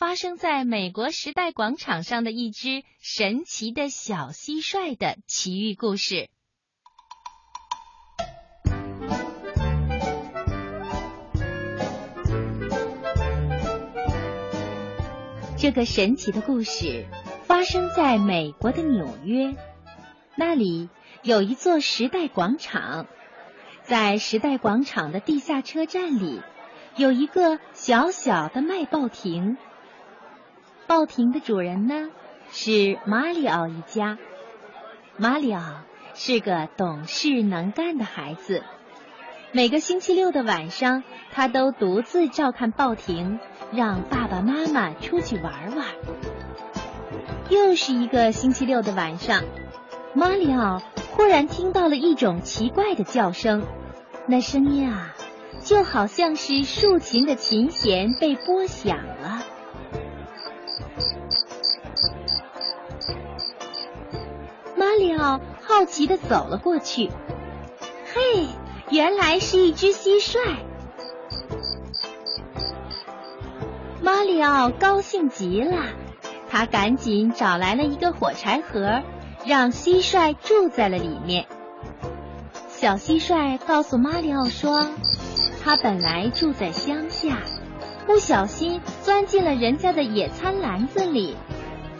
发生在美国时代广场上的一只神奇的小蟋蟀的奇遇故事。这个神奇的故事发生在美国的纽约，那里有一座时代广场，在时代广场的地下车站里有一个小小的卖报亭。报亭的主人呢是马里奥一家，马里奥是个懂事能干的孩子。每个星期六的晚上，他都独自照看报亭，让爸爸妈妈出去玩玩。又是一个星期六的晚上，马里奥忽然听到了一种奇怪的叫声，那声音啊，就好像是竖琴的琴弦被拨响了。马里奥好奇的走了过去，嘿！原来是一只蟋蟀，马里奥高兴极了，他赶紧找来了一个火柴盒，让蟋蟀住在了里面。小蟋蟀告诉马里奥说，他本来住在乡下，不小心钻进了人家的野餐篮子里，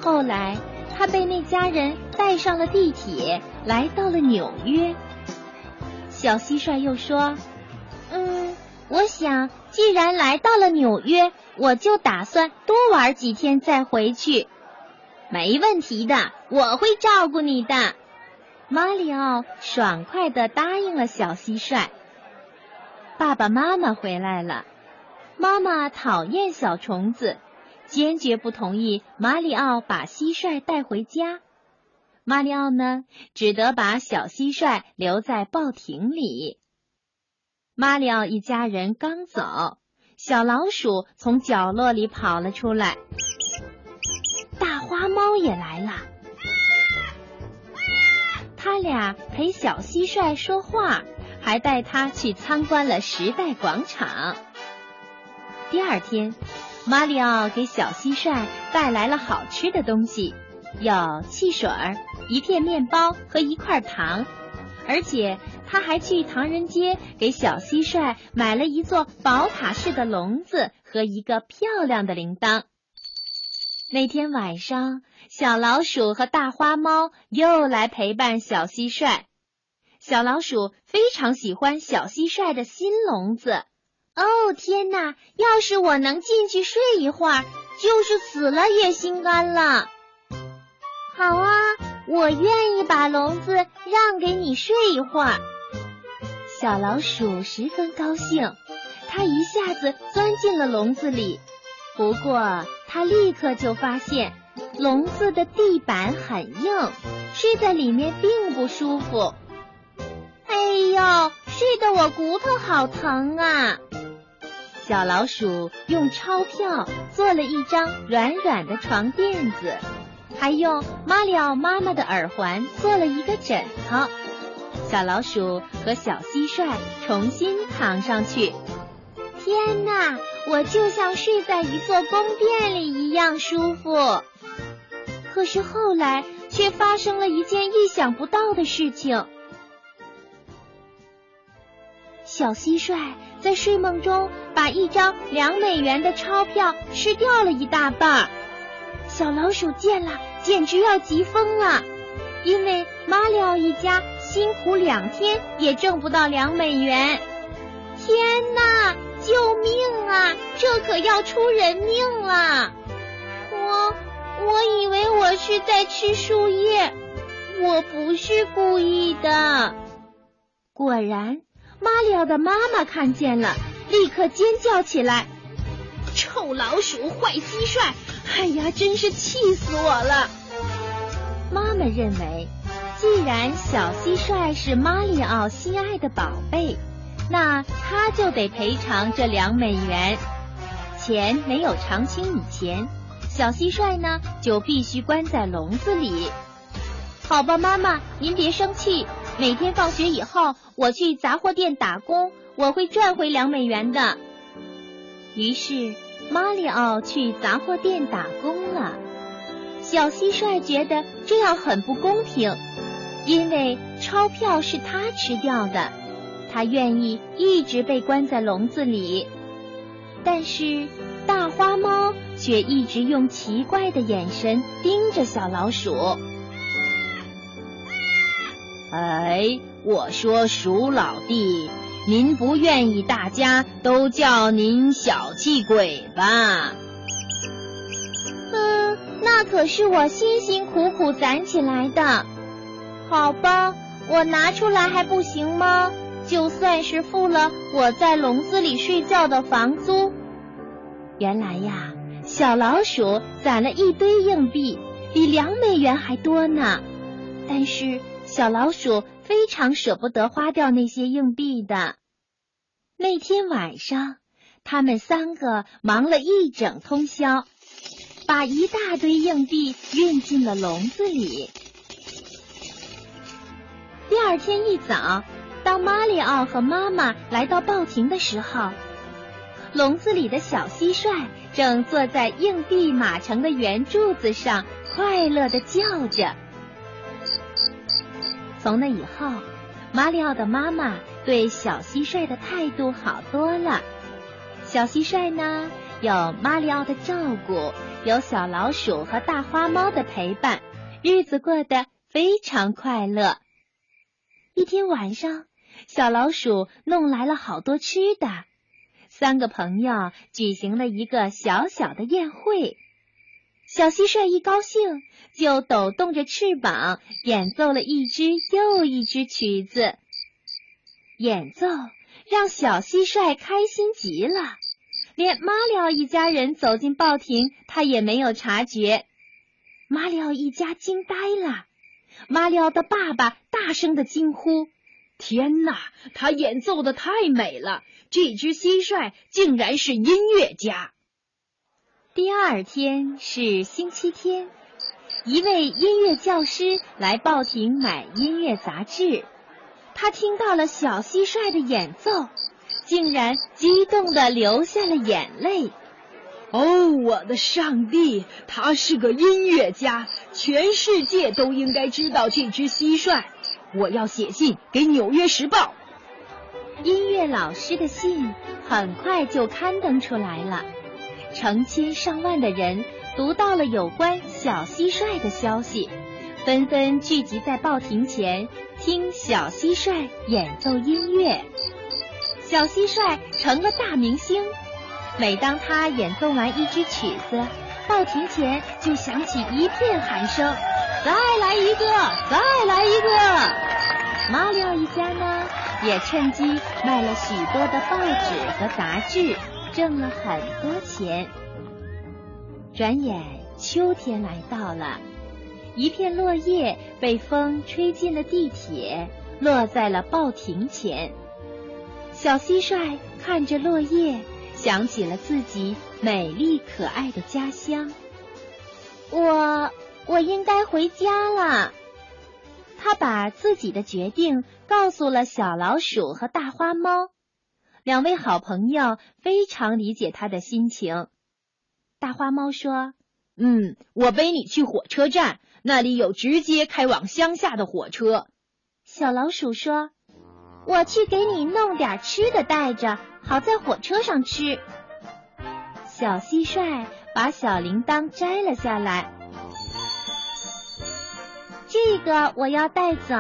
后来他被那家人带上了地铁，来到了纽约。小蟋蟀又说：“嗯，我想既然来到了纽约，我就打算多玩几天再回去。没问题的，我会照顾你的。”马里奥爽快的答应了小蟋蟀。爸爸妈妈回来了，妈妈讨厌小虫子，坚决不同意马里奥把蟋蟀带回家。马里奥呢，只得把小蟋蟀留在报亭里。马里奥一家人刚走，小老鼠从角落里跑了出来，大花猫也来了。他俩陪小蟋蟀说话，还带它去参观了时代广场。第二天，马里奥给小蟋蟀带来了好吃的东西，有汽水儿。一片面包和一块糖，而且他还去唐人街给小蟋蟀买了一座宝塔式的笼子和一个漂亮的铃铛。那天晚上，小老鼠和大花猫又来陪伴小蟋蟀。小老鼠非常喜欢小蟋蟀的新笼子。哦，天哪！要是我能进去睡一会儿，就是死了也心甘了。好啊。我愿意把笼子让给你睡一会儿。小老鼠十分高兴，它一下子钻进了笼子里。不过，它立刻就发现笼子的地板很硬，睡在里面并不舒服。哎呦，睡得我骨头好疼啊！小老鼠用钞票做了一张软软的床垫子。还用马里奥妈妈的耳环做了一个枕头，小老鼠和小蟋蟀重新躺上去。天哪，我就像睡在一座宫殿里一样舒服。可是后来却发生了一件意想不到的事情，小蟋蟀在睡梦中把一张两美元的钞票吃掉了一大半。小老鼠见了。简直要急疯了，因为马里奥一家辛苦两天也挣不到两美元。天哪，救命啊！这可要出人命了！我我以为我是在吃树叶，我不是故意的。果然，马里奥的妈妈看见了，立刻尖叫起来：“臭老鼠，坏蟋蟀！”哎呀，真是气死我了！妈妈认为，既然小蟋蟀是马里奥心爱的宝贝，那他就得赔偿这两美元。钱没有偿清以前，小蟋蟀呢就必须关在笼子里。好吧，妈妈，您别生气。每天放学以后，我去杂货店打工，我会赚回两美元的。于是。马里奥去杂货店打工了。小蟋蟀觉得这样很不公平，因为钞票是他吃掉的，他愿意一直被关在笼子里。但是大花猫却一直用奇怪的眼神盯着小老鼠。哎，我说鼠老弟，您不愿意大家都叫您小气鬼吧？嗯，那可是我辛辛苦苦攒起来的。好吧，我拿出来还不行吗？就算是付了我在笼子里睡觉的房租。原来呀，小老鼠攒了一堆硬币，比两美元还多呢。但是。小老鼠非常舍不得花掉那些硬币的。那天晚上，他们三个忙了一整通宵，把一大堆硬币运进了笼子里。第二天一早，当马里奥和妈妈来到报亭的时候，笼子里的小蟋蟀正坐在硬币码成的圆柱子上，快乐的叫着。从那以后，马里奥的妈妈对小蟋蟀的态度好多了。小蟋蟀呢，有马里奥的照顾，有小老鼠和大花猫的陪伴，日子过得非常快乐。一天晚上，小老鼠弄来了好多吃的，三个朋友举行了一个小小的宴会。小蟋蟀一高兴，就抖动着翅膀，演奏了一支又一支曲子。演奏让小蟋蟀开心极了，连马里奥一家人走进报亭，他也没有察觉。马里奥一家惊呆了，马里奥的爸爸大声的惊呼：“天哪，他演奏的太美了！这只蟋蟀竟然是音乐家！”第二天是星期天，一位音乐教师来报亭买音乐杂志。他听到了小蟋蟀的演奏，竟然激动的流下了眼泪。哦，我的上帝，他是个音乐家，全世界都应该知道这只蟋蟀。我要写信给《纽约时报》。音乐老师的信很快就刊登出来了。成千上万的人读到了有关小蟋蟀的消息，纷纷聚集在报亭前听小蟋蟀演奏音乐。小蟋蟀成了大明星，每当他演奏完一支曲子，报亭前就响起一片喊声：“再来一个，再来一个！”马里奥一家呢，也趁机卖了许多的报纸和杂志。挣了很多钱。转眼秋天来到了，一片落叶被风吹进了地铁，落在了报亭前。小蟋蟀看着落叶，想起了自己美丽可爱的家乡。我我应该回家了。他把自己的决定告诉了小老鼠和大花猫。两位好朋友非常理解他的心情。大花猫说：“嗯，我背你去火车站，那里有直接开往乡下的火车。”小老鼠说：“我去给你弄点吃的带着，好在火车上吃。”小蟋蟀把小铃铛摘了下来，这个我要带走，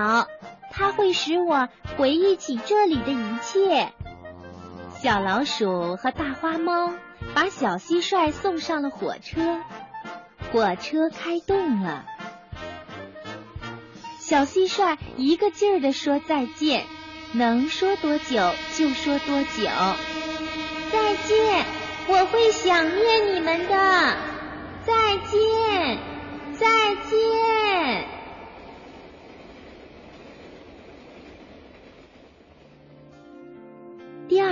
它会使我回忆起这里的一切。小老鼠和大花猫把小蟋蟀送上了火车，火车开动了。小蟋蟀一个劲儿的说再见，能说多久就说多久。再见，我会想念你们的。再见，再见。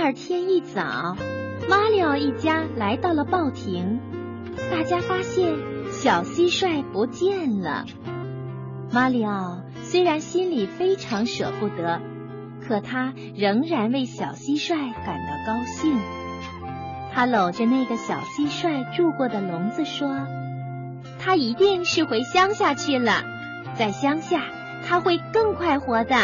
二天一早，马里奥一家来到了报亭。大家发现小蟋蟀不见了。马里奥虽然心里非常舍不得，可他仍然为小蟋蟀感到高兴。他搂着那个小蟋蟀住过的笼子说：“他一定是回乡下去了，在乡下他会更快活的。”